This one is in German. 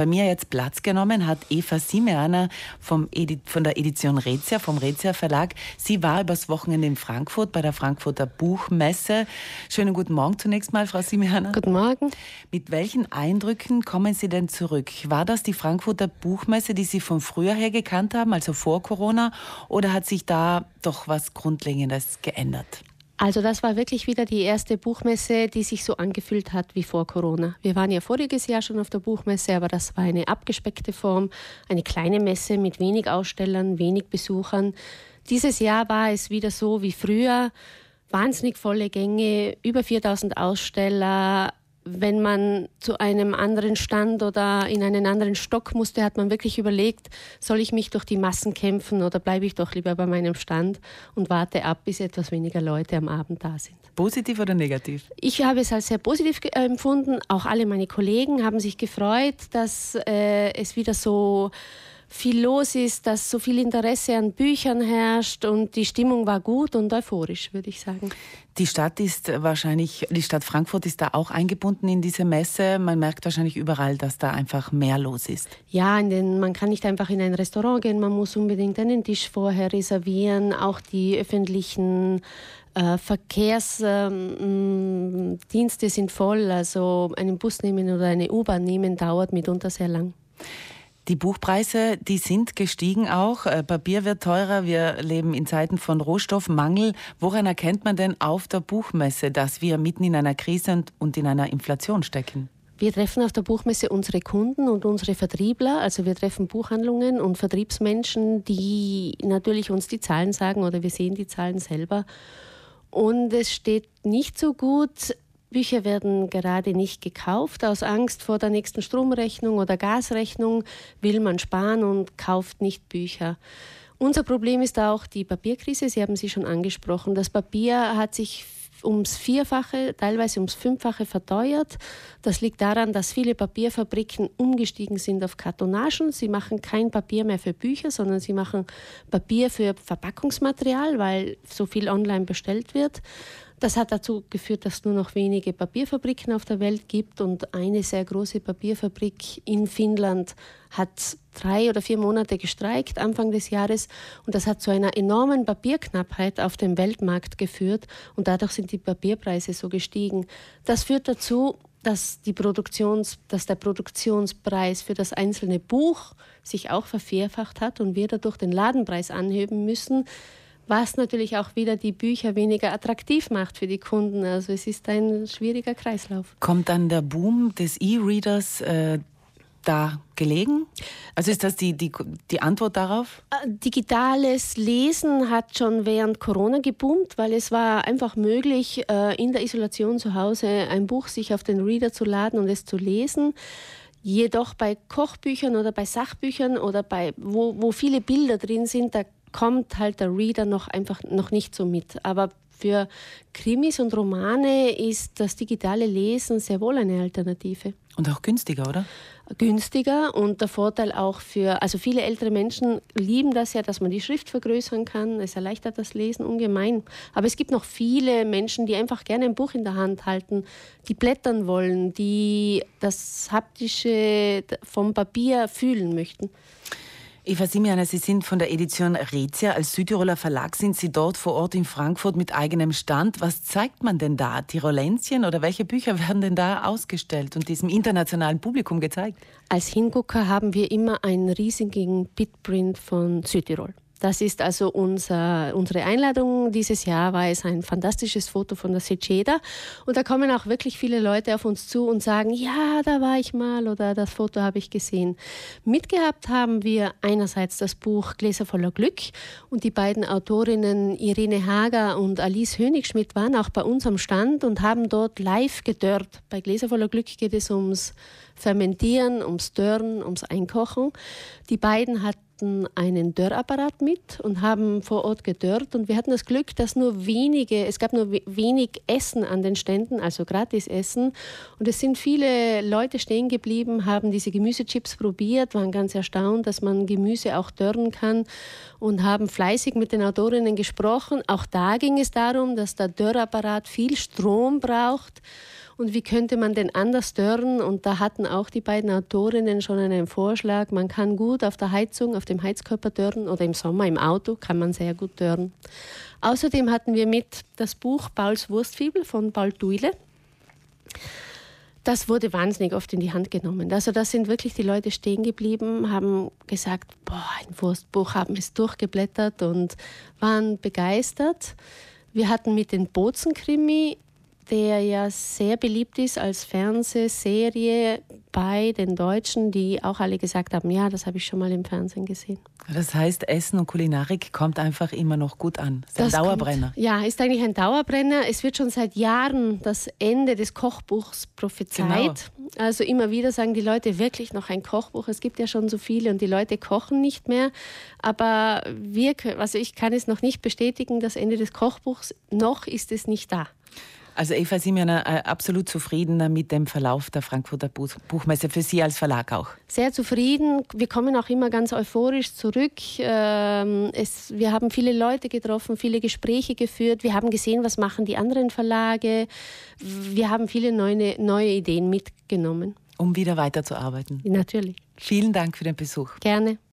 Bei mir jetzt Platz genommen hat Eva Simeaner vom von der Edition Rezia, vom Rezia Verlag. Sie war übers Wochenende in Frankfurt bei der Frankfurter Buchmesse. Schönen guten Morgen zunächst mal, Frau Simeaner. Guten Morgen. Mit welchen Eindrücken kommen Sie denn zurück? War das die Frankfurter Buchmesse, die Sie von früher her gekannt haben, also vor Corona, oder hat sich da doch was Grundlegendes geändert? Also das war wirklich wieder die erste Buchmesse, die sich so angefühlt hat wie vor Corona. Wir waren ja voriges Jahr schon auf der Buchmesse, aber das war eine abgespeckte Form, eine kleine Messe mit wenig Ausstellern, wenig Besuchern. Dieses Jahr war es wieder so wie früher. Wahnsinnig volle Gänge, über 4000 Aussteller, wenn man zu einem anderen Stand oder in einen anderen Stock musste, hat man wirklich überlegt, soll ich mich durch die Massen kämpfen oder bleibe ich doch lieber bei meinem Stand und warte ab, bis etwas weniger Leute am Abend da sind. Positiv oder negativ? Ich habe es als sehr positiv empfunden. Auch alle meine Kollegen haben sich gefreut, dass äh, es wieder so viel los ist, dass so viel Interesse an Büchern herrscht und die Stimmung war gut und euphorisch, würde ich sagen. Die Stadt ist wahrscheinlich, die Stadt Frankfurt ist da auch eingebunden in diese Messe. Man merkt wahrscheinlich überall, dass da einfach mehr los ist. Ja, den, man kann nicht einfach in ein Restaurant gehen, man muss unbedingt einen Tisch vorher reservieren. Auch die öffentlichen äh, Verkehrsdienste äh, sind voll. Also einen Bus nehmen oder eine U-Bahn nehmen dauert mitunter sehr lang. Die Buchpreise, die sind gestiegen auch. Äh, Papier wird teurer. Wir leben in Zeiten von Rohstoffmangel. Woran erkennt man denn auf der Buchmesse, dass wir mitten in einer Krise und in einer Inflation stecken? Wir treffen auf der Buchmesse unsere Kunden und unsere Vertriebler. Also wir treffen Buchhandlungen und Vertriebsmenschen, die natürlich uns die Zahlen sagen oder wir sehen die Zahlen selber. Und es steht nicht so gut Bücher werden gerade nicht gekauft. Aus Angst vor der nächsten Stromrechnung oder Gasrechnung will man sparen und kauft nicht Bücher. Unser Problem ist auch die Papierkrise. Sie haben sie schon angesprochen. Das Papier hat sich ums Vierfache, teilweise ums Fünffache verteuert. Das liegt daran, dass viele Papierfabriken umgestiegen sind auf Kartonagen. Sie machen kein Papier mehr für Bücher, sondern sie machen Papier für Verpackungsmaterial, weil so viel online bestellt wird. Das hat dazu geführt, dass es nur noch wenige Papierfabriken auf der Welt gibt. Und eine sehr große Papierfabrik in Finnland hat drei oder vier Monate gestreikt Anfang des Jahres. Und das hat zu einer enormen Papierknappheit auf dem Weltmarkt geführt. Und dadurch sind die Papierpreise so gestiegen. Das führt dazu, dass, die Produktions, dass der Produktionspreis für das einzelne Buch sich auch vervierfacht hat und wir dadurch den Ladenpreis anheben müssen, was natürlich auch wieder die Bücher weniger attraktiv macht für die Kunden. Also es ist ein schwieriger Kreislauf. Kommt dann der Boom des E-Readers äh, da gelegen? Also ist das die, die, die Antwort darauf? Äh, digitales Lesen hat schon während Corona geboomt, weil es war einfach möglich, äh, in der Isolation zu Hause ein Buch sich auf den Reader zu laden und es zu lesen. Jedoch bei Kochbüchern oder bei Sachbüchern oder bei wo, wo viele Bilder drin sind, da kommt halt der Reader noch einfach noch nicht so mit. Aber für Krimis und Romane ist das digitale Lesen sehr wohl eine Alternative. Und auch günstiger, oder? Günstiger und der Vorteil auch für, also viele ältere Menschen lieben das ja, dass man die Schrift vergrößern kann. Es erleichtert das Lesen ungemein. Aber es gibt noch viele Menschen, die einfach gerne ein Buch in der Hand halten, die blättern wollen, die das Haptische vom Papier fühlen möchten. Eva Simianer, Sie sind von der Edition Rezia. Als Südtiroler Verlag sind Sie dort vor Ort in Frankfurt mit eigenem Stand. Was zeigt man denn da? Tirolenzien oder welche Bücher werden denn da ausgestellt und diesem internationalen Publikum gezeigt? Als Hingucker haben wir immer einen riesigen Bitprint von Südtirol. Das ist also unser, unsere Einladung dieses Jahr, war es ein fantastisches Foto von der Seceda. Und da kommen auch wirklich viele Leute auf uns zu und sagen, ja, da war ich mal oder das Foto habe ich gesehen. Mitgehabt haben wir einerseits das Buch Gläser voller Glück und die beiden Autorinnen Irene Hager und Alice Hönigschmidt waren auch bei uns am Stand und haben dort live gedörrt. Bei Gläser voller Glück geht es ums Fermentieren, ums Dörren, ums Einkochen. Die beiden hatten hatten einen Dörrapparat mit und haben vor Ort gedörrt. Und wir hatten das Glück, dass nur wenige, es gab nur wenig Essen an den Ständen, also gratis Essen. Und es sind viele Leute stehen geblieben, haben diese Gemüsechips probiert, waren ganz erstaunt, dass man Gemüse auch dörren kann und haben fleißig mit den Autorinnen gesprochen. Auch da ging es darum, dass der Dörrapparat viel Strom braucht und wie könnte man denn anders dörren? Und da hatten auch die beiden Autorinnen schon einen Vorschlag. Man kann gut auf der Heizung, auf dem Heizkörper dörren oder im Sommer im Auto kann man sehr gut dörren. Außerdem hatten wir mit das Buch Pauls Wurstfibel von Paul Duile. Das wurde wahnsinnig oft in die Hand genommen. Also da sind wirklich die Leute stehen geblieben, haben gesagt, boah, ein Wurstbuch, haben es durchgeblättert und waren begeistert. Wir hatten mit den Bozen-Krimi der ja sehr beliebt ist als Fernsehserie bei den Deutschen, die auch alle gesagt haben, ja, das habe ich schon mal im Fernsehen gesehen. Das heißt, Essen und Kulinarik kommt einfach immer noch gut an. Ist ein Dauerbrenner. Kommt, ja, ist eigentlich ein Dauerbrenner. Es wird schon seit Jahren das Ende des Kochbuchs prophezeit. Genau. Also immer wieder sagen die Leute wirklich noch ein Kochbuch. Es gibt ja schon so viele und die Leute kochen nicht mehr. Aber wir, also ich kann es noch nicht bestätigen, das Ende des Kochbuchs, noch ist es nicht da. Also Eva Simeoner, äh, absolut zufrieden mit dem Verlauf der Frankfurter Buchmesse, für Sie als Verlag auch? Sehr zufrieden. Wir kommen auch immer ganz euphorisch zurück. Ähm, es, wir haben viele Leute getroffen, viele Gespräche geführt. Wir haben gesehen, was machen die anderen Verlage. Wir haben viele neue, neue Ideen mitgenommen. Um wieder weiterzuarbeiten? Natürlich. Vielen Dank für den Besuch. Gerne.